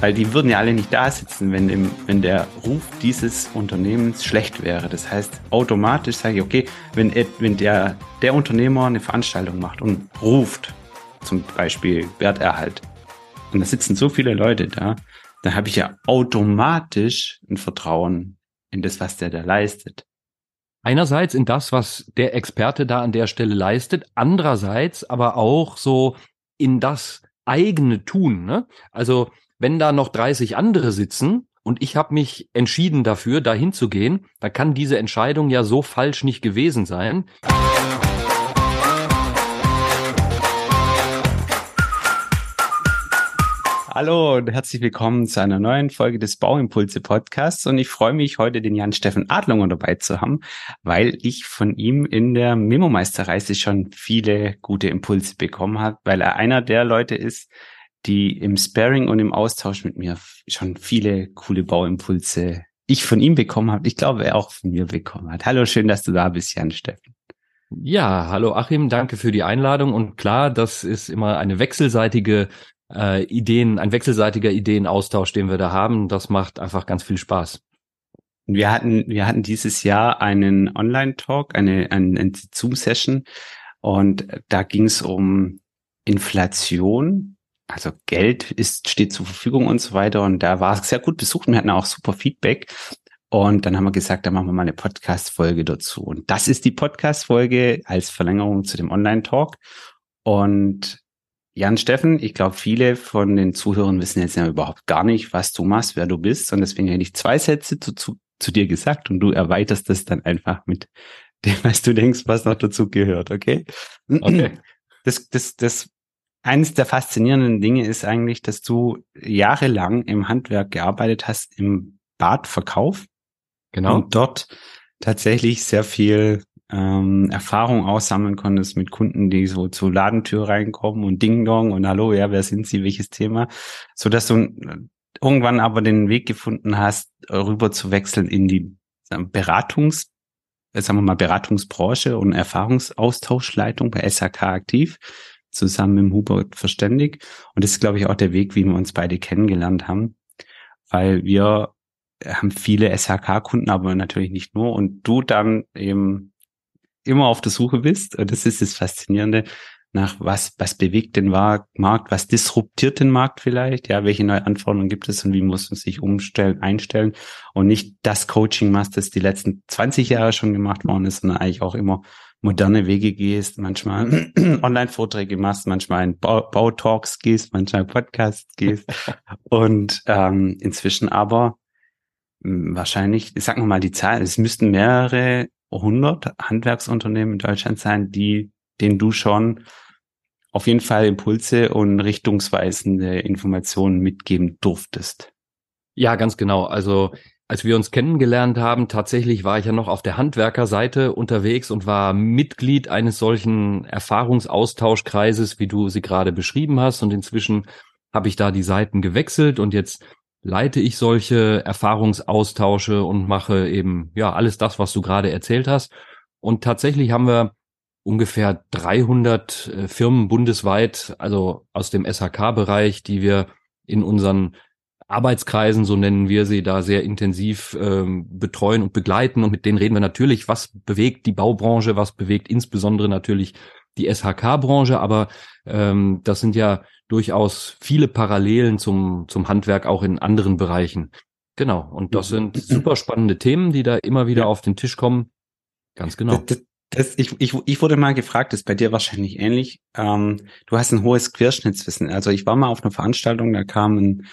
Weil die würden ja alle nicht da sitzen, wenn, im, wenn der Ruf dieses Unternehmens schlecht wäre. Das heißt, automatisch sage ich, okay, wenn, wenn der, der Unternehmer eine Veranstaltung macht und ruft, zum Beispiel Werterhalt, und da sitzen so viele Leute da, dann habe ich ja automatisch ein Vertrauen in das, was der da leistet. Einerseits in das, was der Experte da an der Stelle leistet, andererseits aber auch so in das eigene Tun. Ne? Also wenn da noch 30 andere sitzen und ich habe mich entschieden dafür, da hinzugehen, dann kann diese Entscheidung ja so falsch nicht gewesen sein. Hallo und herzlich willkommen zu einer neuen Folge des Bauimpulse Podcasts. Und ich freue mich, heute den Jan-Steffen Adlunger dabei zu haben, weil ich von ihm in der Memo-Meisterreise schon viele gute Impulse bekommen habe, weil er einer der Leute ist, die im Sparing und im Austausch mit mir schon viele coole Bauimpulse ich von ihm bekommen habe. Ich glaube, er auch von mir bekommen hat. Hallo, schön, dass du da bist, Jan-Steffen. Ja, hallo Achim, danke für die Einladung. Und klar, das ist immer eine wechselseitige äh, Ideen, ein wechselseitiger Ideenaustausch, den wir da haben. Das macht einfach ganz viel Spaß. Wir hatten, wir hatten dieses Jahr einen Online-Talk, eine, eine, eine Zoom-Session und da ging es um Inflation. Also Geld ist, steht zur Verfügung und so weiter. Und da war es sehr gut besucht. Wir hatten auch super Feedback. Und dann haben wir gesagt, da machen wir mal eine Podcast-Folge dazu. Und das ist die Podcast-Folge als Verlängerung zu dem Online-Talk. Und Jan Steffen, ich glaube, viele von den Zuhörern wissen jetzt ja überhaupt gar nicht, was du machst, wer du bist. Und deswegen hätte ich zwei Sätze zu, zu, zu dir gesagt und du erweiterst das dann einfach mit dem, was du denkst, was noch dazu gehört, okay? Okay. Das, das, das, eines der faszinierenden Dinge ist eigentlich, dass du jahrelang im Handwerk gearbeitet hast, im Badverkauf. Genau. Und dort tatsächlich sehr viel ähm, Erfahrung aussammeln konntest mit Kunden, die so zur Ladentür reinkommen und Ding Dong und Hallo, ja, wer sind Sie, welches Thema, so dass du äh, irgendwann aber den Weg gefunden hast, rüber zu wechseln in die Beratungs, sagen wir mal Beratungsbranche und Erfahrungsaustauschleitung bei SHK aktiv, zusammen mit Hubert Verständig. Und das ist, glaube ich, auch der Weg, wie wir uns beide kennengelernt haben, weil wir haben viele SHK-Kunden, aber natürlich nicht nur. Und du dann eben immer auf der Suche bist. Und das ist das Faszinierende nach was, was bewegt den Markt, was disruptiert den Markt vielleicht, ja, welche neue Anforderungen gibt es und wie muss man sich umstellen, einstellen und nicht das Coaching machst, das die letzten 20 Jahre schon gemacht worden ist, sondern eigentlich auch immer moderne Wege gehst, manchmal Online-Vorträge machst, manchmal in Bautalks gehst, manchmal Podcasts gehst und ähm, inzwischen aber hm, wahrscheinlich, ich sag mal die Zahl, es müssten mehrere 100 Handwerksunternehmen in Deutschland sein, die, denen du schon auf jeden Fall Impulse und richtungsweisende Informationen mitgeben durftest. Ja, ganz genau. Also als wir uns kennengelernt haben, tatsächlich war ich ja noch auf der Handwerkerseite unterwegs und war Mitglied eines solchen Erfahrungsaustauschkreises, wie du sie gerade beschrieben hast. Und inzwischen habe ich da die Seiten gewechselt und jetzt leite ich solche Erfahrungsaustausche und mache eben ja alles das, was du gerade erzählt hast. Und tatsächlich haben wir ungefähr 300 äh, Firmen bundesweit, also aus dem SHK-Bereich, die wir in unseren Arbeitskreisen, so nennen wir sie, da sehr intensiv ähm, betreuen und begleiten. Und mit denen reden wir natürlich, was bewegt die Baubranche, was bewegt insbesondere natürlich die SHK-Branche. Aber ähm, das sind ja durchaus viele Parallelen zum, zum Handwerk auch in anderen Bereichen. Genau. Und das sind super spannende Themen, die da immer wieder ja. auf den Tisch kommen. Ganz genau. Das, das, ich, ich, ich wurde mal gefragt, das ist bei dir wahrscheinlich ähnlich. Ähm, du hast ein hohes Querschnittswissen. Also ich war mal auf einer Veranstaltung, da kam ein,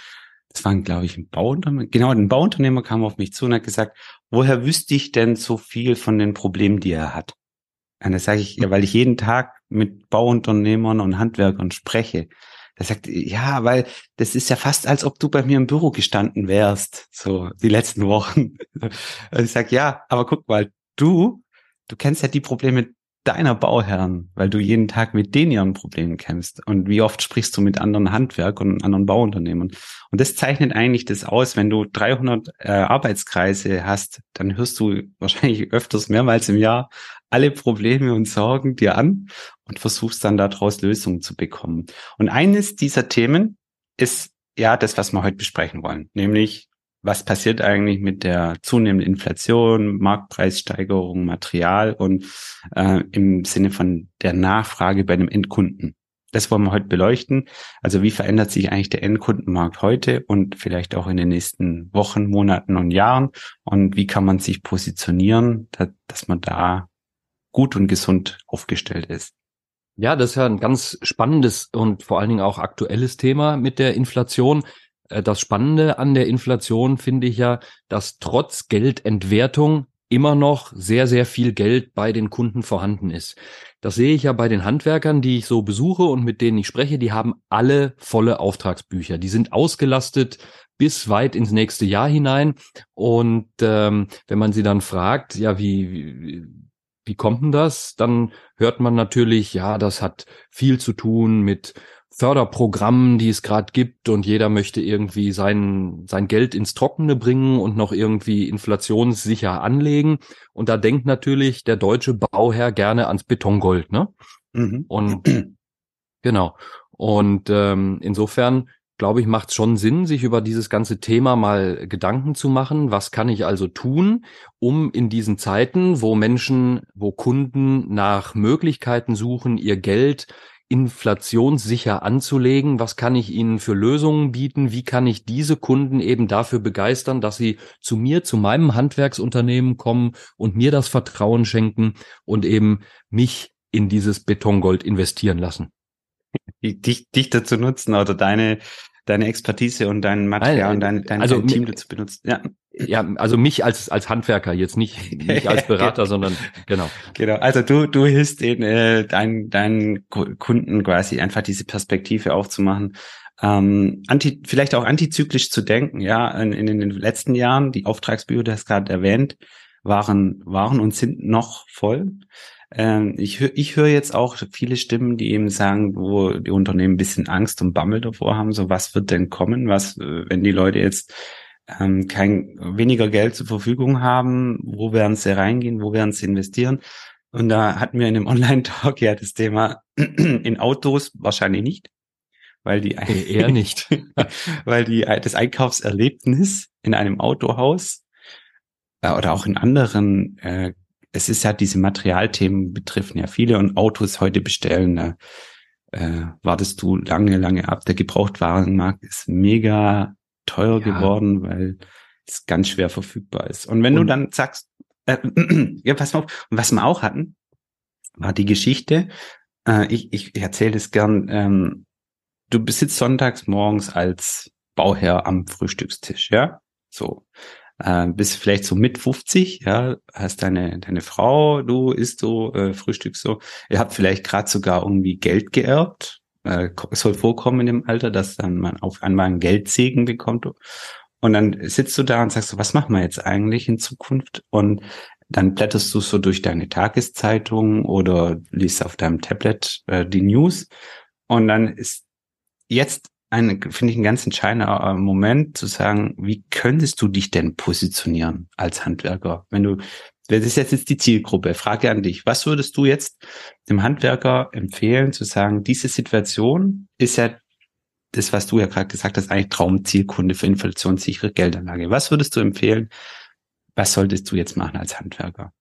das war, glaube ich, ein Bauunternehmer, genau, ein Bauunternehmer kam auf mich zu und hat gesagt, woher wüsste ich denn so viel von den Problemen, die er hat? Und da sage ich, ja, weil ich jeden Tag mit Bauunternehmern und Handwerkern spreche. Er sagt, ja, weil das ist ja fast, als ob du bei mir im Büro gestanden wärst, so die letzten Wochen. Und ich sag, ja, aber guck mal, du, du kennst ja die Probleme deiner Bauherren, weil du jeden Tag mit denen ihren Problemen kämpfst. Und wie oft sprichst du mit anderen Handwerk und anderen Bauunternehmen? Und das zeichnet eigentlich das aus, wenn du 300 äh, Arbeitskreise hast, dann hörst du wahrscheinlich öfters mehrmals im Jahr alle Probleme und Sorgen dir an und versuchst dann daraus Lösungen zu bekommen. Und eines dieser Themen ist ja das, was wir heute besprechen wollen, nämlich was passiert eigentlich mit der zunehmenden Inflation, Marktpreissteigerung, Material und äh, im Sinne von der Nachfrage bei dem Endkunden. Das wollen wir heute beleuchten. Also wie verändert sich eigentlich der Endkundenmarkt heute und vielleicht auch in den nächsten Wochen, Monaten und Jahren? Und wie kann man sich positionieren, dass, dass man da gut und gesund aufgestellt ist? Ja, das ist ja ein ganz spannendes und vor allen Dingen auch aktuelles Thema mit der Inflation. Äh, das Spannende an der Inflation finde ich ja, dass trotz Geldentwertung immer noch sehr, sehr viel Geld bei den Kunden vorhanden ist. Das sehe ich ja bei den Handwerkern, die ich so besuche und mit denen ich spreche, die haben alle volle Auftragsbücher. Die sind ausgelastet bis weit ins nächste Jahr hinein. Und ähm, wenn man sie dann fragt, ja, wie, wie, wie kommt denn das? Dann hört man natürlich, ja, das hat viel zu tun mit Förderprogrammen, die es gerade gibt und jeder möchte irgendwie sein, sein Geld ins Trockene bringen und noch irgendwie inflationssicher anlegen. Und da denkt natürlich der deutsche Bauherr gerne ans Betongold, ne? Mhm. Und genau. Und ähm, insofern glaube ich, macht es schon Sinn, sich über dieses ganze Thema mal Gedanken zu machen. Was kann ich also tun, um in diesen Zeiten, wo Menschen, wo Kunden nach Möglichkeiten suchen, ihr Geld inflationssicher anzulegen? Was kann ich ihnen für Lösungen bieten? Wie kann ich diese Kunden eben dafür begeistern, dass sie zu mir, zu meinem Handwerksunternehmen kommen und mir das Vertrauen schenken und eben mich in dieses Betongold investieren lassen? Dich, dich dazu nutzen oder deine deine Expertise und dein Material und dein, dein, also, dein Team dazu benutzen. Ja. Ja, also mich als als Handwerker jetzt nicht nicht als Berater, sondern genau. Genau. Also du du hilfst den äh, deinen deinen Kunden quasi einfach diese Perspektive aufzumachen, ähm, anti vielleicht auch antizyklisch zu denken. Ja, in, in den letzten Jahren die Auftragsbücher, du hast gerade erwähnt, waren waren und sind noch voll. Ähm, ich höre ich höre jetzt auch viele Stimmen, die eben sagen, wo die Unternehmen ein bisschen Angst und Bammel davor haben, so was wird denn kommen, was, äh, wenn die Leute jetzt ähm, kein weniger Geld zur Verfügung haben, wo werden sie reingehen, wo werden sie investieren? Und da hatten wir in einem Online-Talk ja das Thema in Autos wahrscheinlich nicht, weil die eher nicht, weil die das Einkaufserlebnis in einem Autohaus äh, oder auch in anderen äh, es ist ja diese Materialthemen betreffen ja viele und Autos heute bestellen, da äh, wartest du lange, lange ab. Der Gebrauchtwarenmarkt ist mega teuer ja. geworden, weil es ganz schwer verfügbar ist. Und wenn und, du dann sagst, äh, ja, pass mal auf, und was wir auch hatten, war die Geschichte, äh, ich, ich erzähle es gern, ähm, du besitzt sonntags morgens als Bauherr am Frühstückstisch, ja? So äh, bist vielleicht so mit 50, ja, hast deine, deine Frau, du isst so, äh, Frühstück so. Ihr habt vielleicht gerade sogar irgendwie Geld geerbt. Äh, soll vorkommen in dem Alter, dass dann man auf einmal einen Geldsegen bekommt. Und dann sitzt du da und sagst so, was machen wir jetzt eigentlich in Zukunft? Und dann blätterst du so durch deine Tageszeitung oder liest auf deinem Tablet äh, die News. Und dann ist jetzt ein, finde ich, ein ganz entscheidender äh, Moment zu sagen, wie könntest du dich denn positionieren als Handwerker? Wenn du, das ist jetzt, jetzt die Zielgruppe, Frage an dich. Was würdest du jetzt dem Handwerker empfehlen, zu sagen, diese Situation ist ja das, was du ja gerade gesagt hast, eigentlich Traumzielkunde für inflationssichere Geldanlage. Was würdest du empfehlen? Was solltest du jetzt machen als Handwerker?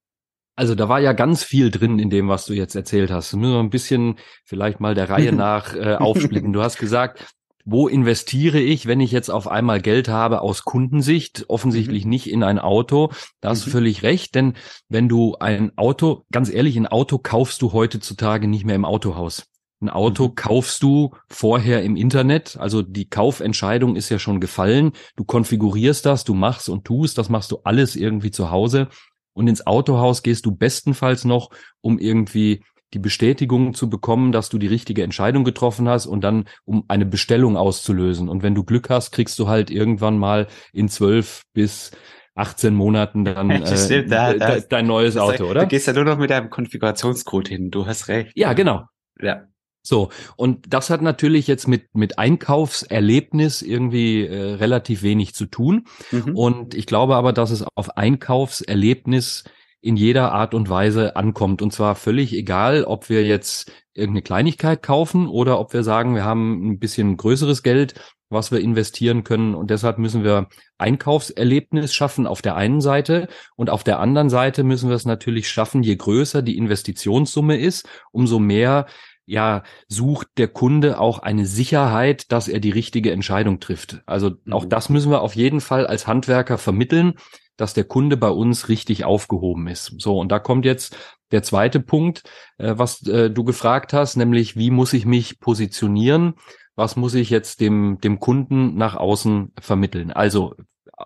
Also da war ja ganz viel drin in dem, was du jetzt erzählt hast. Nur ein bisschen vielleicht mal der Reihe nach äh, aufsplitten. Du hast gesagt, wo investiere ich, wenn ich jetzt auf einmal Geld habe aus Kundensicht? Offensichtlich mhm. nicht in ein Auto. Da hast mhm. du völlig recht, denn wenn du ein Auto, ganz ehrlich, ein Auto kaufst du heutzutage nicht mehr im Autohaus. Ein Auto mhm. kaufst du vorher im Internet, also die Kaufentscheidung ist ja schon gefallen. Du konfigurierst das, du machst und tust, das machst du alles irgendwie zu Hause. Und ins Autohaus gehst du bestenfalls noch, um irgendwie die Bestätigung zu bekommen, dass du die richtige Entscheidung getroffen hast und dann um eine Bestellung auszulösen. Und wenn du Glück hast, kriegst du halt irgendwann mal in zwölf bis 18 Monaten dann äh, da, da, dein neues Auto, oder? Du gehst ja nur noch mit deinem Konfigurationscode hin. Du hast recht. Ja, genau. Ja. So, und das hat natürlich jetzt mit, mit Einkaufserlebnis irgendwie äh, relativ wenig zu tun. Mhm. Und ich glaube aber, dass es auf Einkaufserlebnis in jeder Art und Weise ankommt. Und zwar völlig egal, ob wir jetzt irgendeine Kleinigkeit kaufen oder ob wir sagen, wir haben ein bisschen größeres Geld, was wir investieren können. Und deshalb müssen wir Einkaufserlebnis schaffen auf der einen Seite und auf der anderen Seite müssen wir es natürlich schaffen, je größer die Investitionssumme ist, umso mehr ja, sucht der Kunde auch eine Sicherheit, dass er die richtige Entscheidung trifft. Also auch mhm. das müssen wir auf jeden Fall als Handwerker vermitteln, dass der Kunde bei uns richtig aufgehoben ist. So, und da kommt jetzt der zweite Punkt, äh, was äh, du gefragt hast, nämlich wie muss ich mich positionieren? Was muss ich jetzt dem, dem Kunden nach außen vermitteln? Also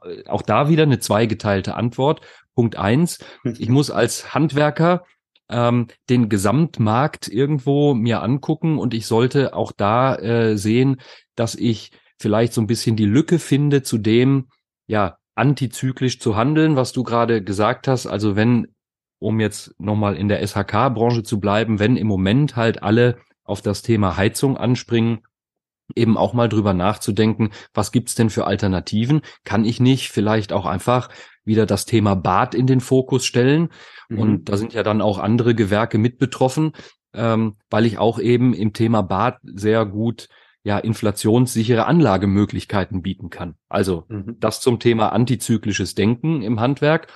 äh, auch da wieder eine zweigeteilte Antwort. Punkt eins, ich muss als Handwerker ähm, den Gesamtmarkt irgendwo mir angucken und ich sollte auch da äh, sehen, dass ich vielleicht so ein bisschen die Lücke finde zu dem, ja, antizyklisch zu handeln, was du gerade gesagt hast. Also wenn, um jetzt nochmal in der SHK-Branche zu bleiben, wenn im Moment halt alle auf das Thema Heizung anspringen, eben auch mal drüber nachzudenken, was gibt's denn für Alternativen? Kann ich nicht vielleicht auch einfach wieder das Thema Bad in den Fokus stellen? Mhm. Und da sind ja dann auch andere Gewerke mit betroffen, ähm, weil ich auch eben im Thema Bad sehr gut ja inflationssichere Anlagemöglichkeiten bieten kann. Also mhm. das zum Thema antizyklisches Denken im Handwerk.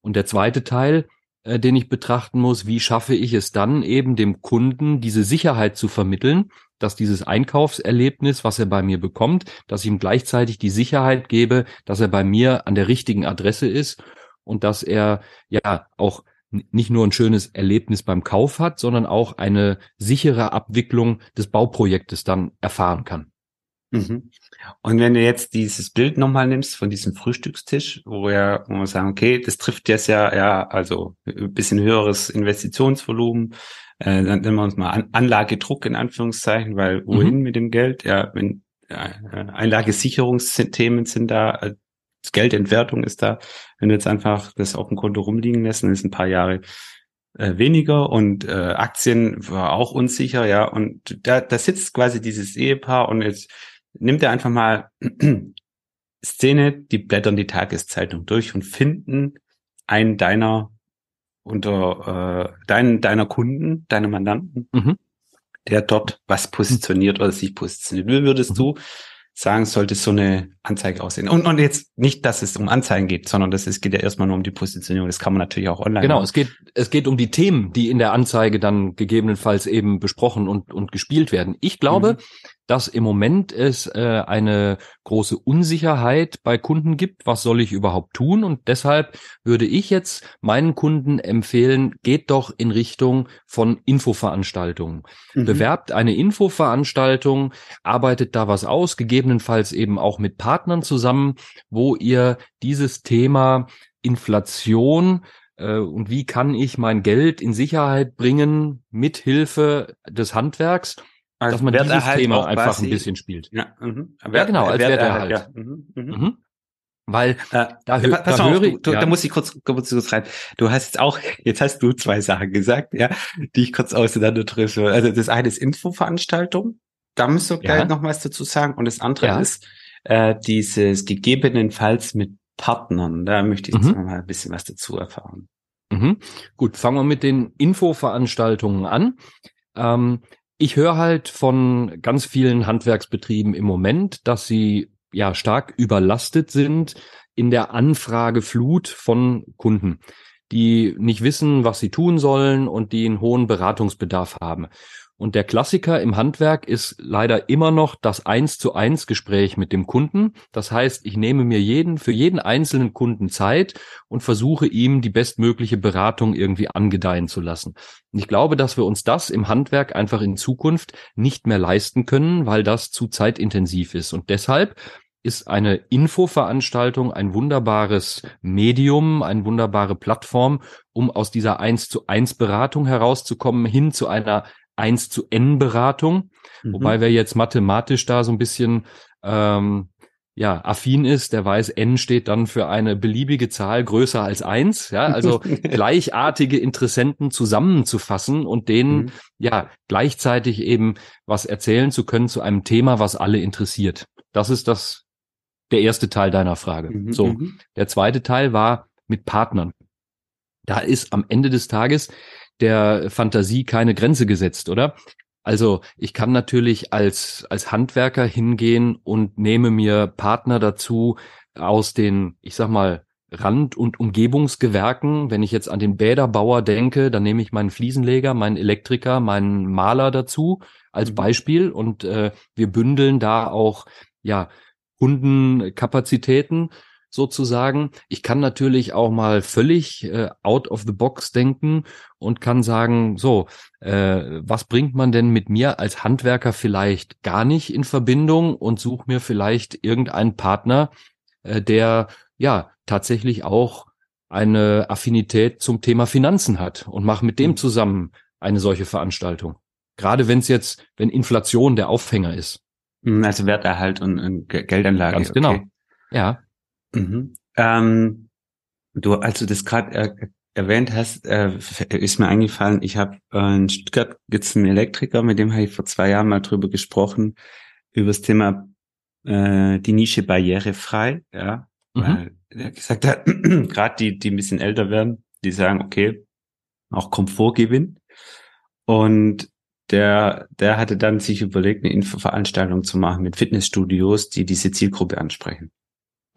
Und der zweite Teil, äh, den ich betrachten muss, wie schaffe ich es dann eben dem Kunden diese Sicherheit zu vermitteln, dass dieses Einkaufserlebnis, was er bei mir bekommt, dass ich ihm gleichzeitig die Sicherheit gebe, dass er bei mir an der richtigen Adresse ist und dass er ja auch nicht nur ein schönes Erlebnis beim Kauf hat, sondern auch eine sichere Abwicklung des Bauprojektes dann erfahren kann. Mhm. Und wenn du jetzt dieses Bild nochmal nimmst von diesem Frühstückstisch, wo wir, wo wir sagen, okay, das trifft jetzt ja, ja, also ein bisschen höheres Investitionsvolumen, äh, dann nennen wir uns mal An Anlagedruck in Anführungszeichen, weil wohin mhm. mit dem Geld? Ja, wenn ja, Einlagesicherungsthemen sind da, äh, Geldentwertung ist da. Wenn du jetzt einfach das auf dem Konto rumliegen lässt, dann ist ein paar Jahre äh, weniger und äh, Aktien war auch unsicher, ja. Und da, da sitzt quasi dieses Ehepaar und jetzt nimmt er einfach mal Szene, die blättern die Tageszeitung durch und finden einen deiner unter äh, deinen deiner Kunden, deiner Mandanten, mhm. der dort was positioniert oder sich positioniert. Wie würdest mhm. du sagen, sollte so eine Anzeige aussehen? Und, und jetzt nicht, dass es um Anzeigen geht, sondern das ist, geht ja erstmal nur um die Positionierung. Das kann man natürlich auch online Genau, machen. es geht, es geht um die Themen, die in der Anzeige dann gegebenenfalls eben besprochen und, und gespielt werden. Ich glaube, mhm dass im Moment es äh, eine große Unsicherheit bei Kunden gibt. Was soll ich überhaupt tun? Und deshalb würde ich jetzt meinen Kunden empfehlen, geht doch in Richtung von Infoveranstaltungen. Mhm. Bewerbt eine Infoveranstaltung, arbeitet da was aus, gegebenenfalls eben auch mit Partnern zusammen, wo ihr dieses Thema Inflation äh, und wie kann ich mein Geld in Sicherheit bringen mit Hilfe des Handwerks als dass man dieses Thema einfach ein bisschen spielt. Ja, mhm. ja genau, als Werterhalt. Ja. Mhm. Mhm. mhm. Weil äh, da, hö pass da höre ich, du, ja. da muss ich kurz, kurz, kurz rein. Du hast auch, jetzt hast du zwei Sachen gesagt, ja, die ich kurz auseinander treffe. Also das eine ist Infoveranstaltung, da müsst du ja. gleich noch was dazu sagen. Und das andere ja. ist äh, dieses gegebenenfalls mit Partnern. Da möchte ich jetzt mhm. mal ein bisschen was dazu erfahren. Mhm. Gut, fangen wir mit den Infoveranstaltungen an. Ähm, ich höre halt von ganz vielen Handwerksbetrieben im Moment, dass sie ja stark überlastet sind in der Anfrageflut von Kunden, die nicht wissen, was sie tun sollen und die einen hohen Beratungsbedarf haben. Und der Klassiker im Handwerk ist leider immer noch das eins zu eins Gespräch mit dem Kunden. Das heißt, ich nehme mir jeden, für jeden einzelnen Kunden Zeit und versuche ihm die bestmögliche Beratung irgendwie angedeihen zu lassen. Und ich glaube, dass wir uns das im Handwerk einfach in Zukunft nicht mehr leisten können, weil das zu zeitintensiv ist. Und deshalb ist eine Infoveranstaltung ein wunderbares Medium, eine wunderbare Plattform, um aus dieser eins zu eins Beratung herauszukommen hin zu einer 1 zu N Beratung, mhm. wobei wer jetzt mathematisch da so ein bisschen ähm, ja, affin ist, der weiß, n steht dann für eine beliebige Zahl größer als eins, ja, also gleichartige Interessenten zusammenzufassen und denen mhm. ja gleichzeitig eben was erzählen zu können zu einem Thema, was alle interessiert. Das ist das der erste Teil deiner Frage. Mhm. So, mhm. der zweite Teil war mit Partnern. Da ist am Ende des Tages der Fantasie keine Grenze gesetzt, oder? Also ich kann natürlich als, als Handwerker hingehen und nehme mir Partner dazu aus den, ich sag mal, Rand- und Umgebungsgewerken. Wenn ich jetzt an den Bäderbauer denke, dann nehme ich meinen Fliesenleger, meinen Elektriker, meinen Maler dazu als mhm. Beispiel und äh, wir bündeln da auch ja Kundenkapazitäten sozusagen. Ich kann natürlich auch mal völlig äh, out of the box denken und kann sagen, so, äh, was bringt man denn mit mir als Handwerker vielleicht gar nicht in Verbindung und suche mir vielleicht irgendeinen Partner, äh, der ja tatsächlich auch eine Affinität zum Thema Finanzen hat und mache mit dem mhm. zusammen eine solche Veranstaltung. Gerade wenn es jetzt, wenn Inflation der Aufhänger ist. Mhm, also Werterhalt und, und Geldanlage. Ganz genau. Okay. Ja. Mhm. Ähm, du, als du das gerade äh, erwähnt hast, äh, ist mir eingefallen, ich habe äh, in Stuttgart gibt's einen Elektriker, mit dem habe ich vor zwei Jahren mal drüber gesprochen, über das Thema äh, die Nische barrierefrei, ja. Mhm. Weil er gesagt hat, gerade die, die ein bisschen älter werden, die sagen, okay, auch Komfortgewinn. Und der, der hatte dann sich überlegt, eine Infoveranstaltung zu machen mit Fitnessstudios, die diese Zielgruppe ansprechen.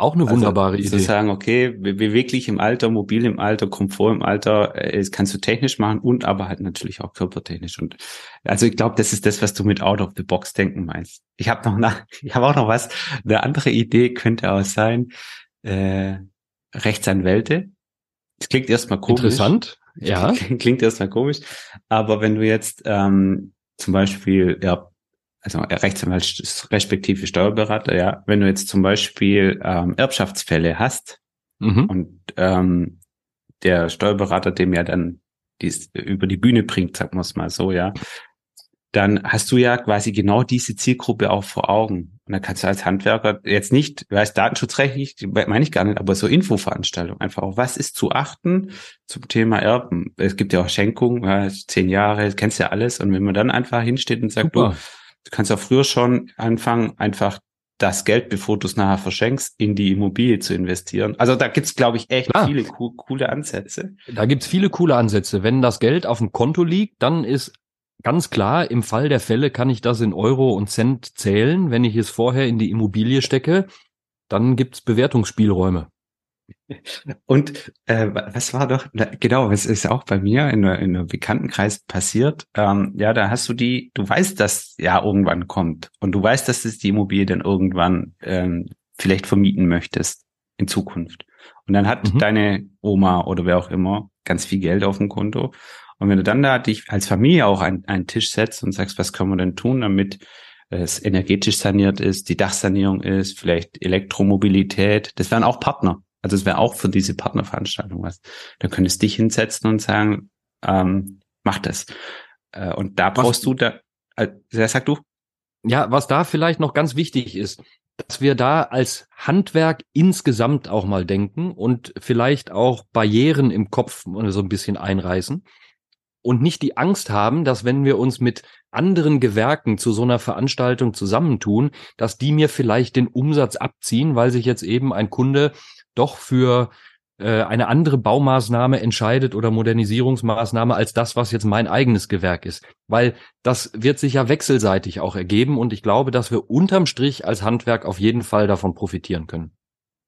Auch eine also wunderbare also, Idee. Zu sagen, okay, beweglich im Alter, mobil im Alter, Komfort im Alter, äh, das kannst du technisch machen und aber halt natürlich auch körpertechnisch. Und also ich glaube, das ist das, was du mit Out of the Box denken meinst. Ich habe noch nach, ich habe auch noch was. Eine andere Idee könnte auch sein, äh, Rechtsanwälte. Das klingt erstmal komisch. Interessant. Ja. Klingt erstmal komisch. Aber wenn du jetzt ähm, zum Beispiel ja, also Rechtsanwalt respektive Steuerberater, ja, wenn du jetzt zum Beispiel ähm, Erbschaftsfälle hast mhm. und ähm, der Steuerberater dem ja dann dies über die Bühne bringt, sagen wir es mal so, ja, dann hast du ja quasi genau diese Zielgruppe auch vor Augen. Und dann kannst du als Handwerker jetzt nicht, weiß datenschutzrechtlich, meine ich gar nicht, aber so Infoveranstaltungen einfach auch, was ist zu achten zum Thema Erben? Es gibt ja auch Schenkungen, ja, zehn Jahre, kennst ja alles. Und wenn man dann einfach hinsteht und sagt, Super. du, Du kannst auch früher schon anfangen, einfach das Geld, bevor du es nachher verschenkst, in die Immobilie zu investieren. Also da gibt's, glaube ich, echt Klar. viele co coole Ansätze. Da gibt's viele coole Ansätze. Wenn das Geld auf dem Konto liegt, dann ist ganz klar, im Fall der Fälle kann ich das in Euro und Cent zählen. Wenn ich es vorher in die Immobilie stecke, dann gibt's Bewertungsspielräume. Und äh, was war doch, genau, was ist auch bei mir in, in einem Bekanntenkreis passiert. Ähm, ja, da hast du die, du weißt, dass ja irgendwann kommt und du weißt, dass du die Immobilie dann irgendwann ähm, vielleicht vermieten möchtest in Zukunft. Und dann hat mhm. deine Oma oder wer auch immer ganz viel Geld auf dem Konto. Und wenn du dann da dich als Familie auch an einen Tisch setzt und sagst, was können wir denn tun, damit es energetisch saniert ist, die Dachsanierung ist, vielleicht Elektromobilität, das wären auch Partner. Also es wäre auch für diese Partnerveranstaltung was. Da könntest dich hinsetzen und sagen, ähm, mach das. Äh, und da brauchst was, du da, äh, sag du? Ja, was da vielleicht noch ganz wichtig ist, dass wir da als Handwerk insgesamt auch mal denken und vielleicht auch Barrieren im Kopf so ein bisschen einreißen und nicht die Angst haben, dass wenn wir uns mit anderen Gewerken zu so einer Veranstaltung zusammentun, dass die mir vielleicht den Umsatz abziehen, weil sich jetzt eben ein Kunde doch für äh, eine andere Baumaßnahme entscheidet oder Modernisierungsmaßnahme als das, was jetzt mein eigenes Gewerk ist. Weil das wird sich ja wechselseitig auch ergeben und ich glaube, dass wir unterm Strich als Handwerk auf jeden Fall davon profitieren können.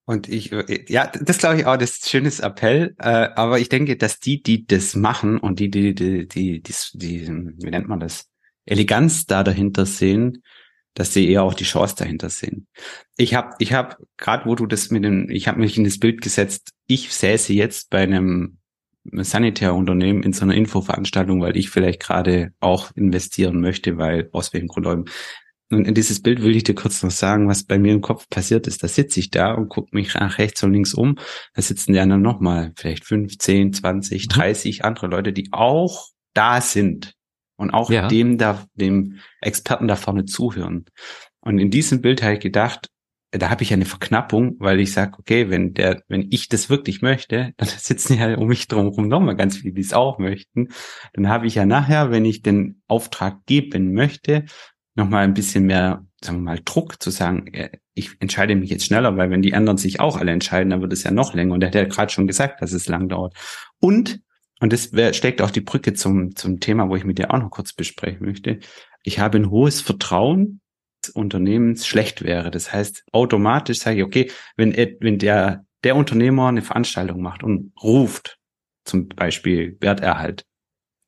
Und ich, ja, das glaube ich auch, das ist ein schönes Appell. Äh, aber ich denke, dass die, die das machen und die, die, die, die, die, die wie nennt man das, Eleganz da dahinter sehen, dass sie eher auch die Chance dahinter sehen. Ich habe, ich habe gerade, wo du das mit dem, ich habe mich in das Bild gesetzt. Ich säße jetzt bei einem Sanitärunternehmen in so einer Infoveranstaltung, weil ich vielleicht gerade auch investieren möchte, weil aus welchem Grund auch. Und in dieses Bild will ich dir kurz noch sagen, was bei mir im Kopf passiert ist. Da sitze ich da und gucke mich nach rechts und links um. Da sitzen die anderen nochmal, vielleicht 15, 20, 30 andere Leute, die auch da sind und auch ja. dem da, dem Experten da vorne zuhören. Und in diesem Bild habe ich gedacht, da habe ich eine Verknappung, weil ich sage, okay, wenn der, wenn ich das wirklich möchte, dann sitzen ja um mich drumherum nochmal ganz viele, die es auch möchten. Dann habe ich ja nachher, wenn ich den Auftrag geben möchte, nochmal ein bisschen mehr, sagen wir mal, Druck zu sagen, äh, ich entscheide mich jetzt schneller, weil wenn die anderen sich auch alle entscheiden, dann wird es ja noch länger. Und der hat ja gerade schon gesagt, dass es lang dauert. Und und das steckt auch die Brücke zum, zum Thema, wo ich mit dir auch noch kurz besprechen möchte. ich habe ein hohes Vertrauen Unternehmens schlecht wäre. Das heißt, automatisch sage ich, okay, wenn, wenn der, der Unternehmer eine Veranstaltung macht und ruft, zum Beispiel Werterhalt,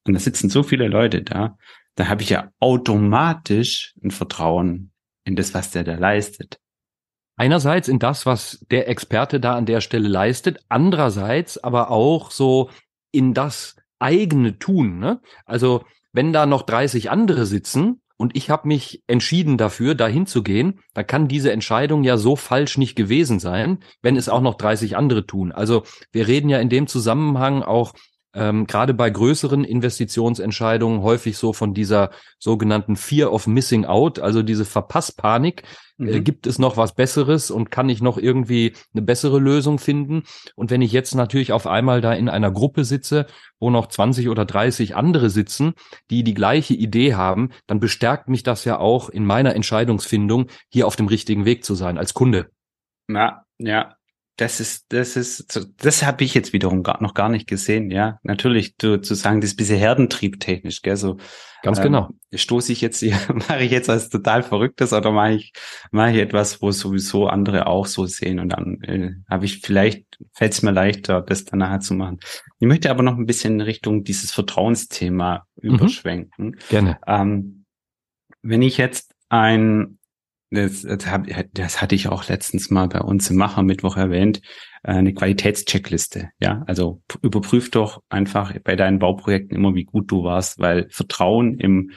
und da sitzen so viele Leute da, da habe ich ja automatisch ein Vertrauen in das, was der da leistet. Einerseits in das, was der Experte da an der Stelle leistet, andererseits aber auch so in das eigene Tun. Ne? Also wenn da noch 30 andere sitzen und ich habe mich entschieden dafür, dahin zu gehen, dann kann diese Entscheidung ja so falsch nicht gewesen sein, wenn es auch noch 30 andere tun. Also wir reden ja in dem Zusammenhang auch ähm, gerade bei größeren Investitionsentscheidungen häufig so von dieser sogenannten Fear of Missing Out, also diese Verpasspanik. Äh, mhm. Äh, gibt es noch was Besseres und kann ich noch irgendwie eine bessere Lösung finden? Und wenn ich jetzt natürlich auf einmal da in einer Gruppe sitze, wo noch 20 oder 30 andere sitzen, die die gleiche Idee haben, dann bestärkt mich das ja auch in meiner Entscheidungsfindung, hier auf dem richtigen Weg zu sein als Kunde. Ja, ja, das ist, das ist, das habe ich jetzt wiederum gar, noch gar nicht gesehen, ja. Natürlich, du, zu sagen, das ist ein bisschen herdentriebtechnisch, gell, so. Ganz ähm, genau. Stoße ich jetzt, mache ich jetzt was total Verrücktes oder mache ich, mache ich etwas, wo sowieso andere auch so sehen und dann äh, habe ich vielleicht, fällt es mir leichter, das dann nachher zu machen. Ich möchte aber noch ein bisschen in Richtung dieses Vertrauensthema mhm. überschwenken. Gerne. Ähm, wenn ich jetzt ein das, das, hab, das hatte ich auch letztens mal bei uns im Macher Mittwoch erwähnt, äh, eine Qualitätscheckliste. Ja, also überprüf doch einfach bei deinen Bauprojekten immer, wie gut du warst, weil Vertrauen im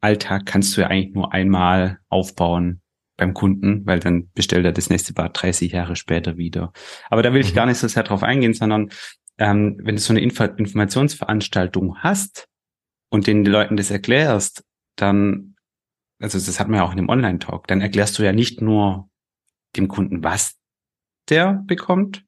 Alltag kannst du ja eigentlich nur einmal aufbauen beim Kunden, weil dann bestellt er das nächste Bad 30 Jahre später wieder. Aber da will ich mhm. gar nicht so sehr drauf eingehen, sondern ähm, wenn du so eine Info Informationsveranstaltung hast und den Leuten das erklärst, dann also das hat man ja auch in dem Online-Talk, dann erklärst du ja nicht nur dem Kunden, was der bekommt,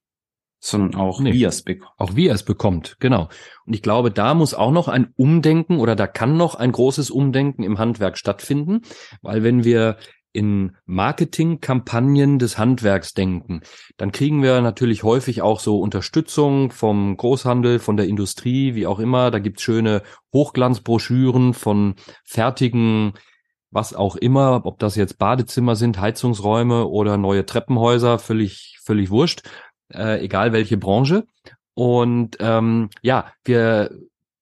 sondern auch nee, wie er es bekommt. Auch wie er es bekommt, genau. Und ich glaube, da muss auch noch ein Umdenken oder da kann noch ein großes Umdenken im Handwerk stattfinden, weil wenn wir in Marketingkampagnen des Handwerks denken, dann kriegen wir natürlich häufig auch so Unterstützung vom Großhandel, von der Industrie, wie auch immer. Da gibt's schöne Hochglanzbroschüren von fertigen was auch immer, ob das jetzt Badezimmer sind, Heizungsräume oder neue Treppenhäuser, völlig, völlig wurscht, äh, egal welche Branche. Und ähm, ja, wir,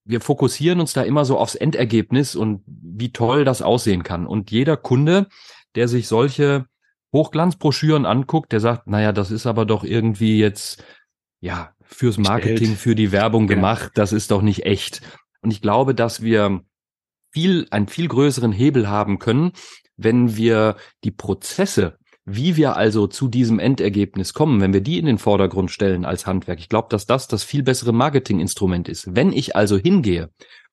wir fokussieren uns da immer so aufs Endergebnis und wie toll das aussehen kann. Und jeder Kunde, der sich solche Hochglanzbroschüren anguckt, der sagt, naja, das ist aber doch irgendwie jetzt, ja, fürs Marketing, für die Werbung genau. gemacht, das ist doch nicht echt. Und ich glaube, dass wir viel, einen viel größeren Hebel haben können, wenn wir die Prozesse, wie wir also zu diesem Endergebnis kommen, wenn wir die in den Vordergrund stellen als Handwerk. Ich glaube, dass das das viel bessere Marketinginstrument ist. Wenn ich also hingehe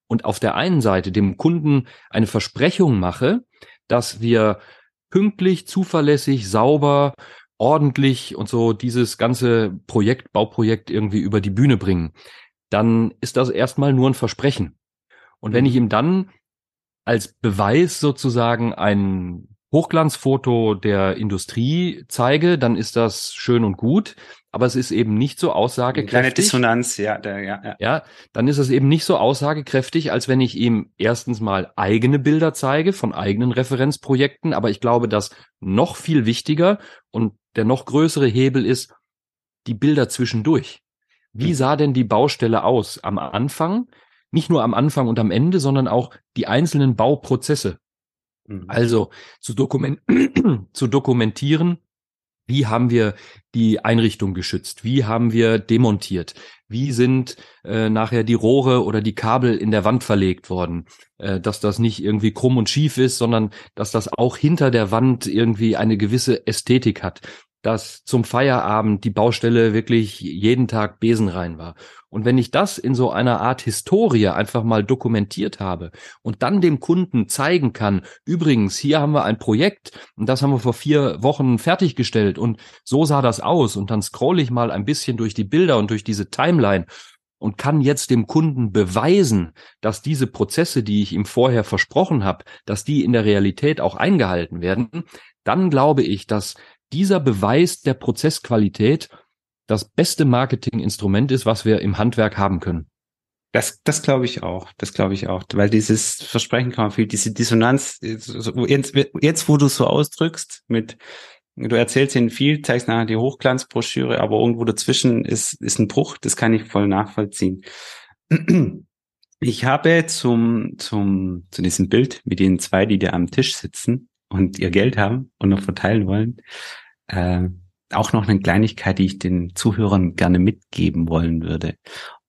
und auf der einen Seite dem Kunden eine Versprechung mache, dass wir pünktlich, zuverlässig, sauber, ordentlich und so dieses ganze Projekt, Bauprojekt irgendwie über die Bühne bringen, dann ist das erstmal nur ein Versprechen. Und wenn ich ihm dann als Beweis sozusagen ein Hochglanzfoto der Industrie zeige, dann ist das schön und gut, aber es ist eben nicht so aussagekräftig. Kleine Dissonanz, ja, der, ja, ja. Ja, dann ist es eben nicht so aussagekräftig, als wenn ich ihm erstens mal eigene Bilder zeige von eigenen Referenzprojekten, aber ich glaube, dass noch viel wichtiger und der noch größere Hebel ist die Bilder zwischendurch. Wie hm. sah denn die Baustelle aus am Anfang? Nicht nur am Anfang und am Ende, sondern auch die einzelnen Bauprozesse. Mhm. Also zu, dokument zu dokumentieren, wie haben wir die Einrichtung geschützt? Wie haben wir demontiert? Wie sind äh, nachher die Rohre oder die Kabel in der Wand verlegt worden? Äh, dass das nicht irgendwie krumm und schief ist, sondern dass das auch hinter der Wand irgendwie eine gewisse Ästhetik hat dass zum Feierabend die Baustelle wirklich jeden Tag besenrein war. Und wenn ich das in so einer Art Historie einfach mal dokumentiert habe und dann dem Kunden zeigen kann, übrigens, hier haben wir ein Projekt und das haben wir vor vier Wochen fertiggestellt und so sah das aus und dann scroll ich mal ein bisschen durch die Bilder und durch diese Timeline und kann jetzt dem Kunden beweisen, dass diese Prozesse, die ich ihm vorher versprochen habe, dass die in der Realität auch eingehalten werden, dann glaube ich, dass dieser Beweis der Prozessqualität das beste Marketinginstrument ist, was wir im Handwerk haben können. Das, das glaube ich auch. Das glaube ich auch. Weil dieses Versprechen kann man viel, diese Dissonanz, jetzt, jetzt wo du so ausdrückst, mit, du erzählst ihnen viel, zeigst nachher die Hochglanzbroschüre, aber irgendwo dazwischen ist, ist ein Bruch, das kann ich voll nachvollziehen. Ich habe zum, zum, zu diesem Bild mit den zwei, die da am Tisch sitzen und ihr Geld haben und noch verteilen wollen, äh, auch noch eine Kleinigkeit, die ich den Zuhörern gerne mitgeben wollen würde.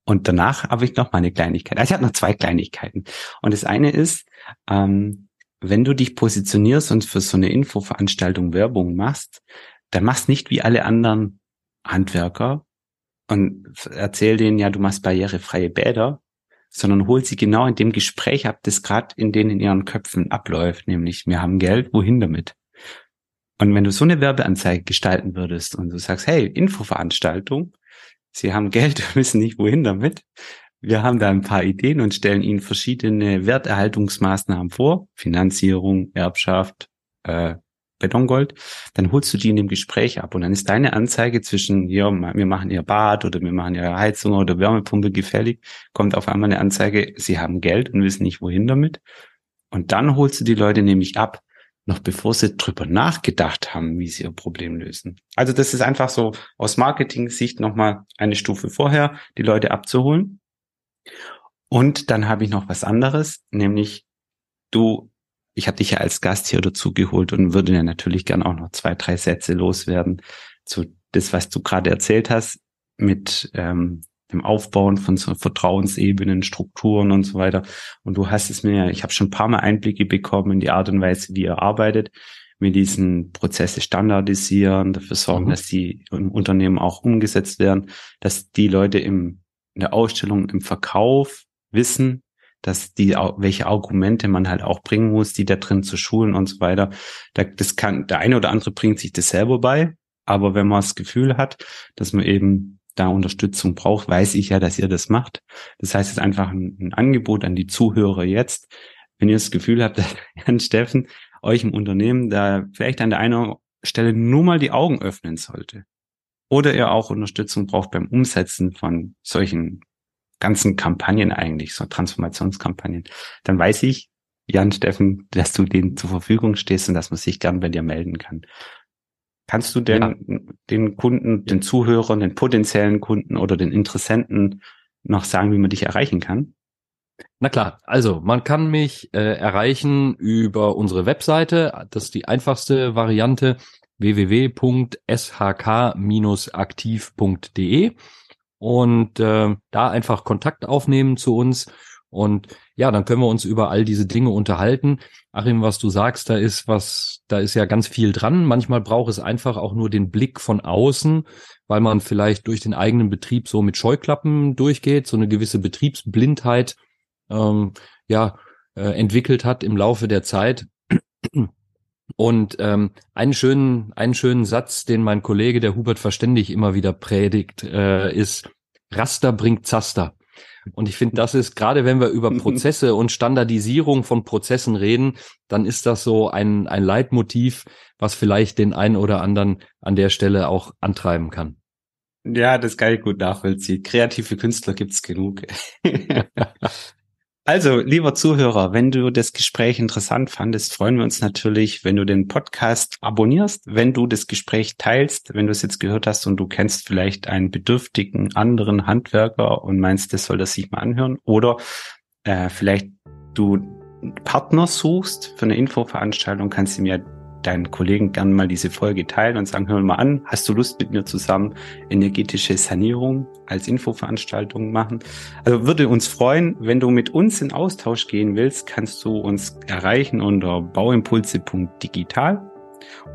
Und danach habe ich noch mal eine Kleinigkeit. Also ich habe noch zwei Kleinigkeiten. Und das eine ist, ähm, wenn du dich positionierst und für so eine Infoveranstaltung Werbung machst, dann machst nicht wie alle anderen Handwerker und erzähl denen, ja, du machst barrierefreie Bäder, sondern hol sie genau in dem Gespräch ab, das gerade in denen in ihren Köpfen abläuft, nämlich wir haben Geld, wohin damit? Und wenn du so eine Werbeanzeige gestalten würdest und du sagst, hey, Infoveranstaltung, Sie haben Geld, wissen nicht wohin damit. Wir haben da ein paar Ideen und stellen Ihnen verschiedene Werterhaltungsmaßnahmen vor. Finanzierung, Erbschaft, äh, Betongold. Dann holst du die in dem Gespräch ab und dann ist deine Anzeige zwischen, ja, wir machen ihr Bad oder wir machen ihre Heizung oder Wärmepumpe gefällig, kommt auf einmal eine Anzeige, sie haben Geld und wissen nicht wohin damit. Und dann holst du die Leute nämlich ab noch bevor sie drüber nachgedacht haben, wie sie ihr Problem lösen. Also das ist einfach so aus Marketing-Sicht nochmal eine Stufe vorher, die Leute abzuholen. Und dann habe ich noch was anderes, nämlich du, ich habe dich ja als Gast hier dazu geholt und würde ja natürlich gern auch noch zwei, drei Sätze loswerden zu das, was du gerade erzählt hast mit ähm, dem Aufbauen von so Vertrauensebenen, Strukturen und so weiter. Und du hast es mir, ich habe schon ein paar Mal Einblicke bekommen in die Art und Weise, wie ihr arbeitet, mit diesen Prozesse standardisieren, dafür sorgen, mhm. dass die im Unternehmen auch umgesetzt werden, dass die Leute im, in der Ausstellung, im Verkauf wissen, dass die, welche Argumente man halt auch bringen muss, die da drin zu schulen und so weiter. Das kann, der eine oder andere bringt sich das selber bei, aber wenn man das Gefühl hat, dass man eben da Unterstützung braucht, weiß ich ja, dass ihr das macht. Das heißt, es ist einfach ein, ein Angebot an die Zuhörer jetzt. Wenn ihr das Gefühl habt, dass Herrn Steffen euch im Unternehmen da vielleicht an der einen Stelle nur mal die Augen öffnen sollte. Oder ihr auch Unterstützung braucht beim Umsetzen von solchen ganzen Kampagnen eigentlich, so Transformationskampagnen, dann weiß ich, Jan Steffen, dass du denen zur Verfügung stehst und dass man sich gern bei dir melden kann. Kannst du denn ja. den Kunden, den Zuhörern, den potenziellen Kunden oder den Interessenten noch sagen, wie man dich erreichen kann? Na klar, also man kann mich äh, erreichen über unsere Webseite. Das ist die einfachste Variante www.shk-aktiv.de und äh, da einfach Kontakt aufnehmen zu uns und ja, dann können wir uns über all diese Dinge unterhalten. Achim, was du sagst, da ist was, da ist ja ganz viel dran. Manchmal braucht es einfach auch nur den Blick von außen, weil man vielleicht durch den eigenen Betrieb so mit Scheuklappen durchgeht, so eine gewisse Betriebsblindheit ähm, ja äh, entwickelt hat im Laufe der Zeit. Und ähm, einen schönen, einen schönen Satz, den mein Kollege, der Hubert Verständig, immer wieder predigt, äh, ist Raster bringt Zaster. Und ich finde, das ist, gerade wenn wir über Prozesse und Standardisierung von Prozessen reden, dann ist das so ein, ein Leitmotiv, was vielleicht den einen oder anderen an der Stelle auch antreiben kann. Ja, das kann ich gut nachvollziehen. Kreative Künstler gibt's genug. Also, lieber Zuhörer, wenn du das Gespräch interessant fandest, freuen wir uns natürlich, wenn du den Podcast abonnierst, wenn du das Gespräch teilst, wenn du es jetzt gehört hast und du kennst vielleicht einen bedürftigen anderen Handwerker und meinst, das soll das sich mal anhören oder äh, vielleicht du Partner suchst für eine Infoveranstaltung, kannst du mir deinen Kollegen gerne mal diese Folge teilen und sagen, hör mal an, hast du Lust mit mir zusammen energetische Sanierung als Infoveranstaltung machen? Also würde uns freuen, wenn du mit uns in Austausch gehen willst, kannst du uns erreichen unter bauimpulse.digital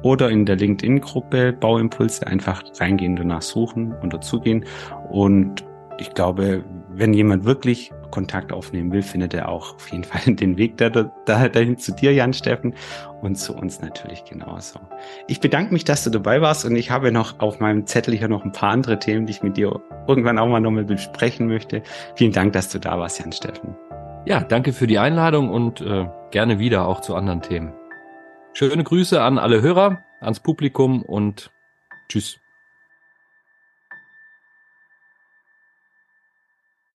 oder in der LinkedIn-Gruppe Bauimpulse einfach reingehen, danach suchen und dazugehen. Und ich glaube, wenn jemand wirklich Kontakt aufnehmen will, findet er auch auf jeden Fall den Weg da, da, dahin zu dir, Jan Steffen, und zu uns natürlich genauso. Ich bedanke mich, dass du dabei warst und ich habe noch auf meinem Zettel hier noch ein paar andere Themen, die ich mit dir irgendwann auch mal nochmal besprechen möchte. Vielen Dank, dass du da warst, Jan Steffen. Ja, danke für die Einladung und äh, gerne wieder auch zu anderen Themen. Schöne Grüße an alle Hörer, ans Publikum und tschüss.